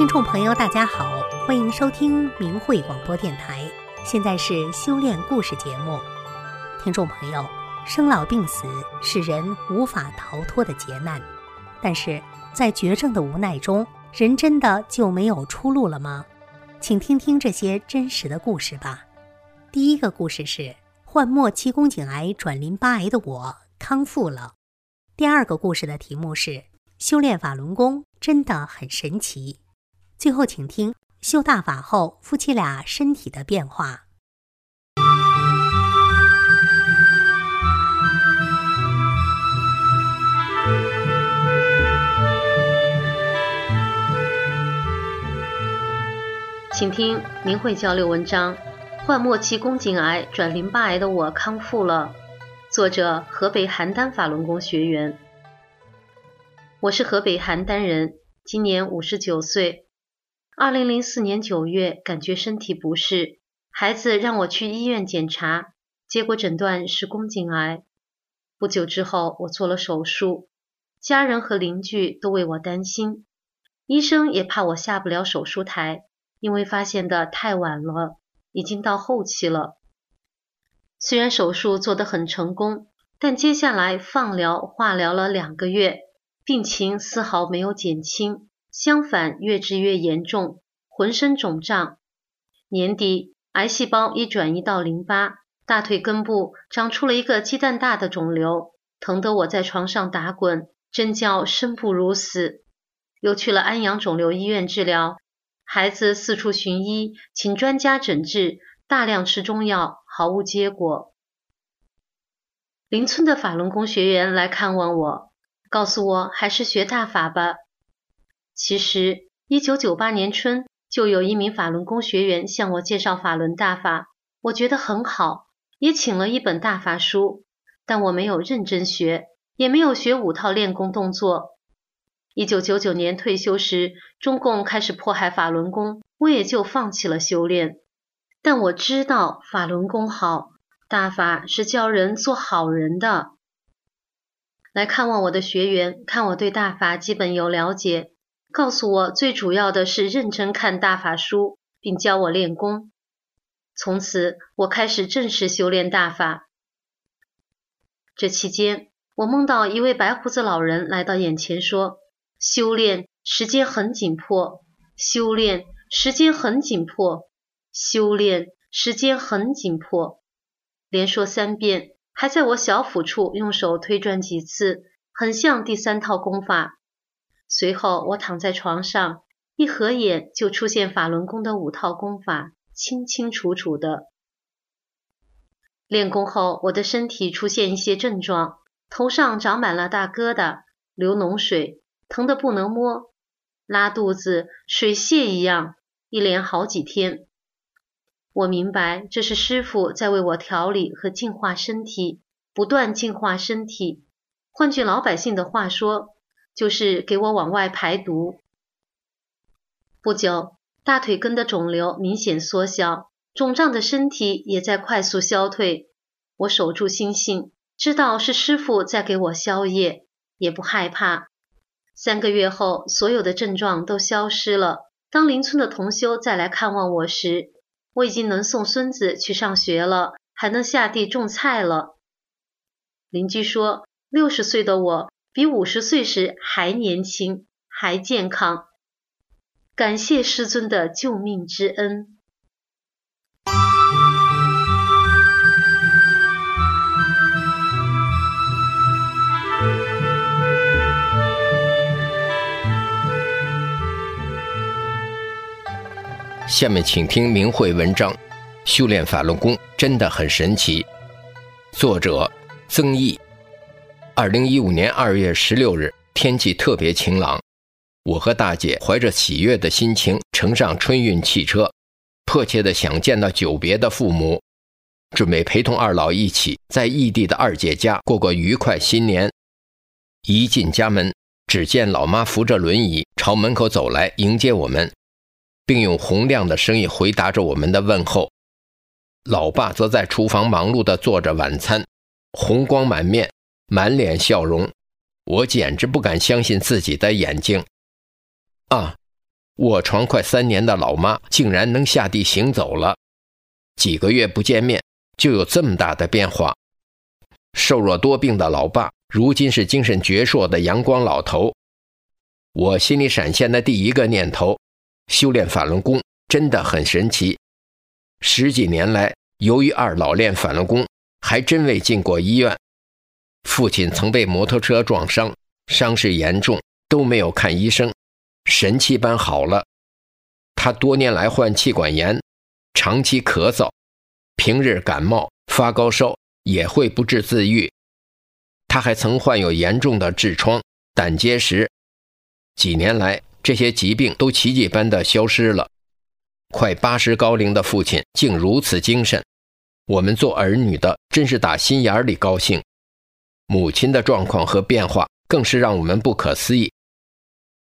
听众朋友，大家好，欢迎收听明慧广播电台。现在是修炼故事节目。听众朋友，生老病死是人无法逃脱的劫难，但是在绝症的无奈中，人真的就没有出路了吗？请听听这些真实的故事吧。第一个故事是患末期宫颈癌转淋巴癌的我康复了。第二个故事的题目是修炼法轮功真的很神奇。最后，请听修大法后夫妻俩身体的变化。请听明慧交流文章：患末期宫颈癌转淋巴癌的我康复了。作者：河北邯郸法轮功学员。我是河北邯郸人，今年五十九岁。二零零四年九月，感觉身体不适，孩子让我去医院检查，结果诊断是宫颈癌。不久之后，我做了手术，家人和邻居都为我担心，医生也怕我下不了手术台，因为发现的太晚了，已经到后期了。虽然手术做得很成功，但接下来放疗、化疗了两个月，病情丝毫没有减轻。相反，越治越严重，浑身肿胀。年底，癌细胞已转移到淋巴，大腿根部长出了一个鸡蛋大的肿瘤，疼得我在床上打滚，真叫生不如死。又去了安阳肿瘤医院治疗，孩子四处寻医，请专家诊治，大量吃中药，毫无结果。邻村的法轮功学员来看望我，告诉我还是学大法吧。其实，一九九八年春就有一名法轮功学员向我介绍法轮大法，我觉得很好，也请了一本大法书，但我没有认真学，也没有学五套练功动作。一九九九年退休时，中共开始迫害法轮功，我也就放弃了修炼。但我知道法轮功好，大法是教人做好人的。来看望我的学员，看我对大法基本有了解。告诉我，最主要的是认真看大法书，并教我练功。从此，我开始正式修炼大法。这期间，我梦到一位白胡子老人来到眼前，说：“修炼时间很紧迫，修炼时间很紧迫，修炼时间很紧迫。”连说三遍，还在我小腹处用手推转几次，很像第三套功法。随后，我躺在床上，一合眼就出现法轮功的五套功法，清清楚楚的。练功后，我的身体出现一些症状，头上长满了大疙瘩，流脓水，疼得不能摸，拉肚子，水泄一样，一连好几天。我明白，这是师傅在为我调理和净化身体，不断净化身体。换句老百姓的话说。就是给我往外排毒。不久，大腿根的肿瘤明显缩小，肿胀的身体也在快速消退。我守住心性，知道是师傅在给我消业，也不害怕。三个月后，所有的症状都消失了。当邻村的同修再来看望我时，我已经能送孙子去上学了，还能下地种菜了。邻居说，六十岁的我。比五十岁时还年轻，还健康。感谢师尊的救命之恩。下面请听明慧文章：修炼法轮功真的很神奇。作者：曾毅。二零一五年二月十六日，天气特别晴朗，我和大姐怀着喜悦的心情乘上春运汽车，迫切的想见到久别的父母，准备陪同二老一起在异地的二姐家过个愉快新年。一进家门，只见老妈扶着轮椅朝门口走来迎接我们，并用洪亮的声音回答着我们的问候。老爸则在厨房忙碌地做着晚餐，红光满面。满脸笑容，我简直不敢相信自己的眼睛。啊，卧床快三年的老妈竟然能下地行走了，几个月不见面就有这么大的变化。瘦弱多病的老爸，如今是精神矍铄的阳光老头。我心里闪现的第一个念头：修炼法轮功真的很神奇。十几年来，由于二老练法轮功，还真未进过医院。父亲曾被摩托车撞伤，伤势严重，都没有看医生。神奇般好了，他多年来患气管炎，长期咳嗽，平日感冒发高烧也会不治自愈。他还曾患有严重的痔疮、胆结石，几年来这些疾病都奇迹般的消失了。快八十高龄的父亲竟如此精神，我们做儿女的真是打心眼里高兴。母亲的状况和变化更是让我们不可思议。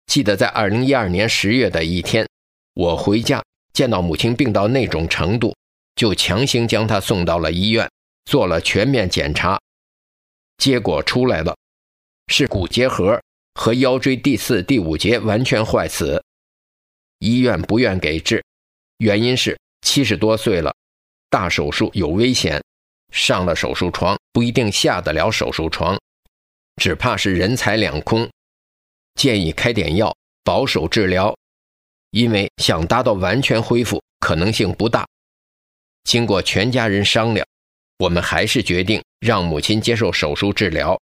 记得在二零一二年十月的一天，我回家见到母亲病到那种程度，就强行将她送到了医院，做了全面检查，结果出来了，是骨结核和腰椎第四、第五节完全坏死。医院不愿给治，原因是七十多岁了，大手术有危险，上了手术床不一定下得了手术床，只怕是人财两空。建议开点药，保守治疗，因为想达到完全恢复可能性不大。经过全家人商量，我们还是决定让母亲接受手术治疗。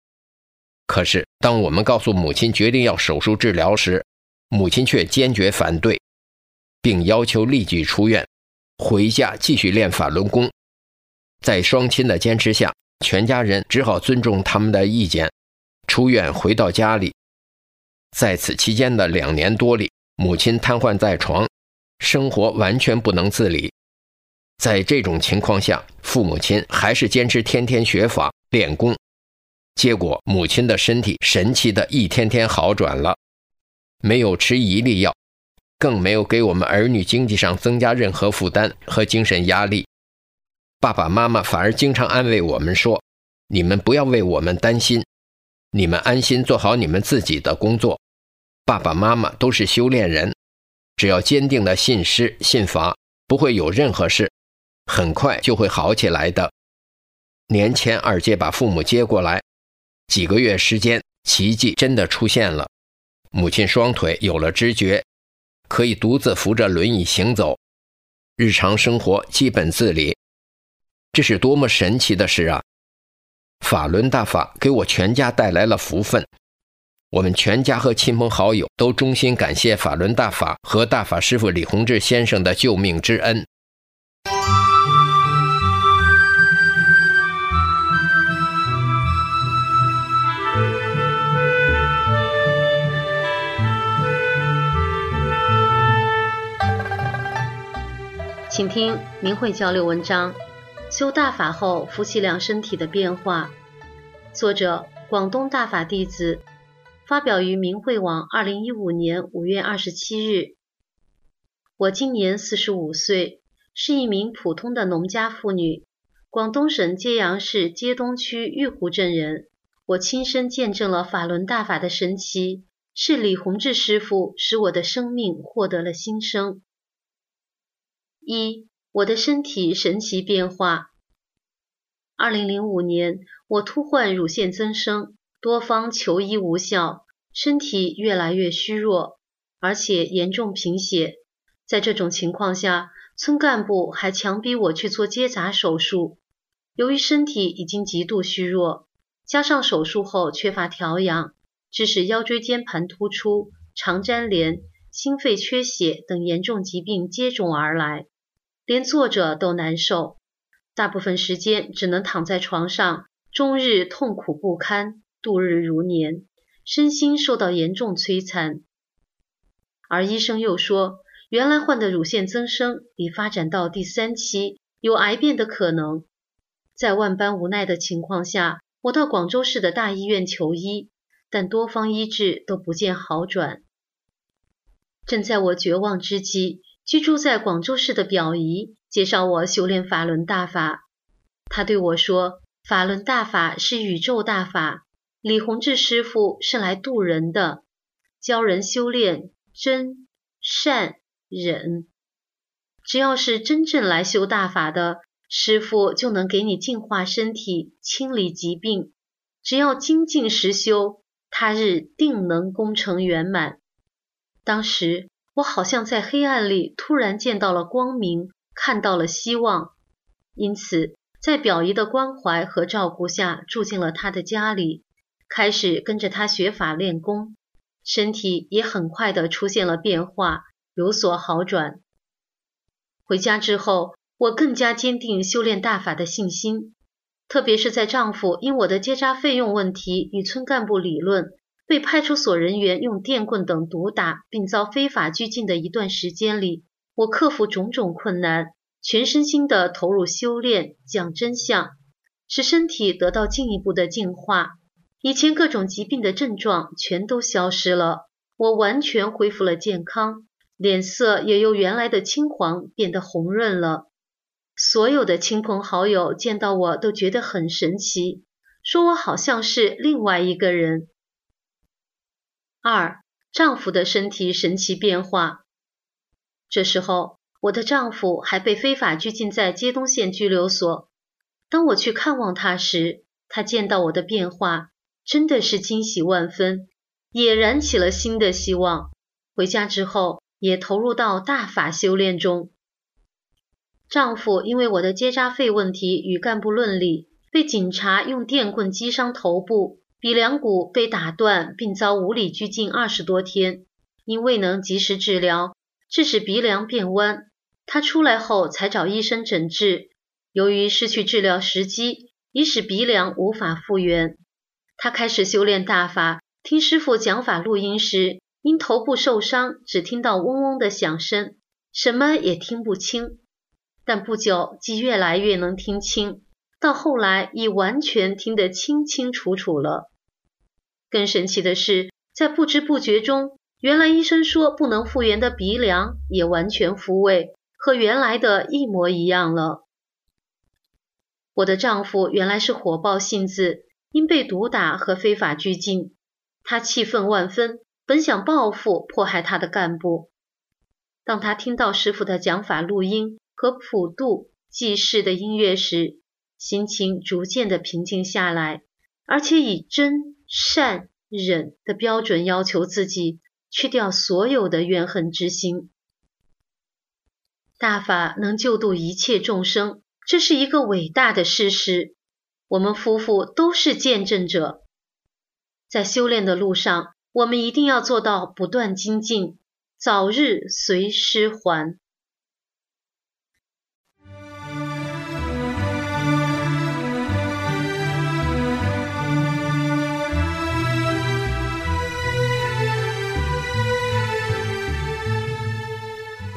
可是，当我们告诉母亲决定要手术治疗时，母亲却坚决反对，并要求立即出院，回家继续练法轮功。在双亲的坚持下，全家人只好尊重他们的意见，出院回到家里。在此期间的两年多里，母亲瘫痪在床，生活完全不能自理。在这种情况下，父母亲还是坚持天天学法练功，结果母亲的身体神奇的一天天好转了，没有吃一粒药，更没有给我们儿女经济上增加任何负担和精神压力。爸爸妈妈反而经常安慰我们说：“你们不要为我们担心，你们安心做好你们自己的工作。”爸爸妈妈都是修炼人，只要坚定的信师信法，不会有任何事，很快就会好起来的。年前二姐把父母接过来，几个月时间，奇迹真的出现了，母亲双腿有了知觉，可以独自扶着轮椅行走，日常生活基本自理，这是多么神奇的事啊！法轮大法给我全家带来了福分。我们全家和亲朋好友都衷心感谢法轮大法和大法师父李洪志先生的救命之恩。请听明慧交流文章：修大法后夫妻俩身体的变化。作者：广东大法弟子。发表于明慧网，二零一五年五月二十七日。我今年四十五岁，是一名普通的农家妇女，广东省揭阳市揭东区玉湖镇人。我亲身见证了法轮大法的神奇，是李洪志师傅使我的生命获得了新生。一，我的身体神奇变化。二零零五年，我突患乳腺增生。多方求医无效，身体越来越虚弱，而且严重贫血。在这种情况下，村干部还强逼我去做结扎手术。由于身体已经极度虚弱，加上手术后缺乏调养，致使腰椎间盘突出、肠粘连、心肺缺血等严重疾病接踵而来，连坐着都难受，大部分时间只能躺在床上，终日痛苦不堪。度日如年，身心受到严重摧残。而医生又说，原来患的乳腺增生已发展到第三期，有癌变的可能。在万般无奈的情况下，我到广州市的大医院求医，但多方医治都不见好转。正在我绝望之际，居住在广州市的表姨介绍我修炼法轮大法。他对我说：“法轮大法是宇宙大法。”李洪志师傅是来渡人的，教人修炼真、善、忍。只要是真正来修大法的师傅，就能给你净化身体、清理疾病。只要精进实修，他日定能功成圆满。当时我好像在黑暗里突然见到了光明，看到了希望，因此在表姨的关怀和照顾下，住进了他的家里，开始跟着他学法练功，身体也很快的出现了变化，有所好转。回家之后，我更加坚定修炼大法的信心，特别是在丈夫因我的接扎费用问题与村干部理论，被派出所人员用电棍等毒打，并遭非法拘禁的一段时间里，我克服种种困难，全身心的投入修炼，讲真相，使身体得到进一步的净化，以前各种疾病的症状全都消失了，我完全恢复了健康。脸色也由原来的青黄变得红润了。所有的亲朋好友见到我都觉得很神奇，说我好像是另外一个人。二，丈夫的身体神奇变化。这时候，我的丈夫还被非法拘禁在街东县拘留所。当我去看望他时，他见到我的变化，真的是惊喜万分，也燃起了新的希望。回家之后。也投入到大法修炼中。丈夫因为我的结扎费问题与干部论理，被警察用电棍击伤头部，鼻梁骨被打断，并遭无理拘禁二十多天。因未能及时治疗，致使鼻梁变弯。他出来后才找医生诊治，由于失去治疗时机，已使鼻梁无法复原。他开始修炼大法，听师傅讲法录音时。因头部受伤，只听到嗡嗡的响声，什么也听不清。但不久，即越来越能听清，到后来已完全听得清清楚楚了。更神奇的是，在不知不觉中，原来医生说不能复原的鼻梁也完全复位，和原来的一模一样了。我的丈夫原来是火爆性子，因被毒打和非法拘禁，他气愤万分。本想报复迫害他的干部，当他听到师傅的讲法录音和普渡济世的音乐时，心情逐渐的平静下来，而且以真善忍的标准要求自己，去掉所有的怨恨之心。大法能救度一切众生，这是一个伟大的事实。我们夫妇都是见证者，在修炼的路上。我们一定要做到不断精进，早日随师还。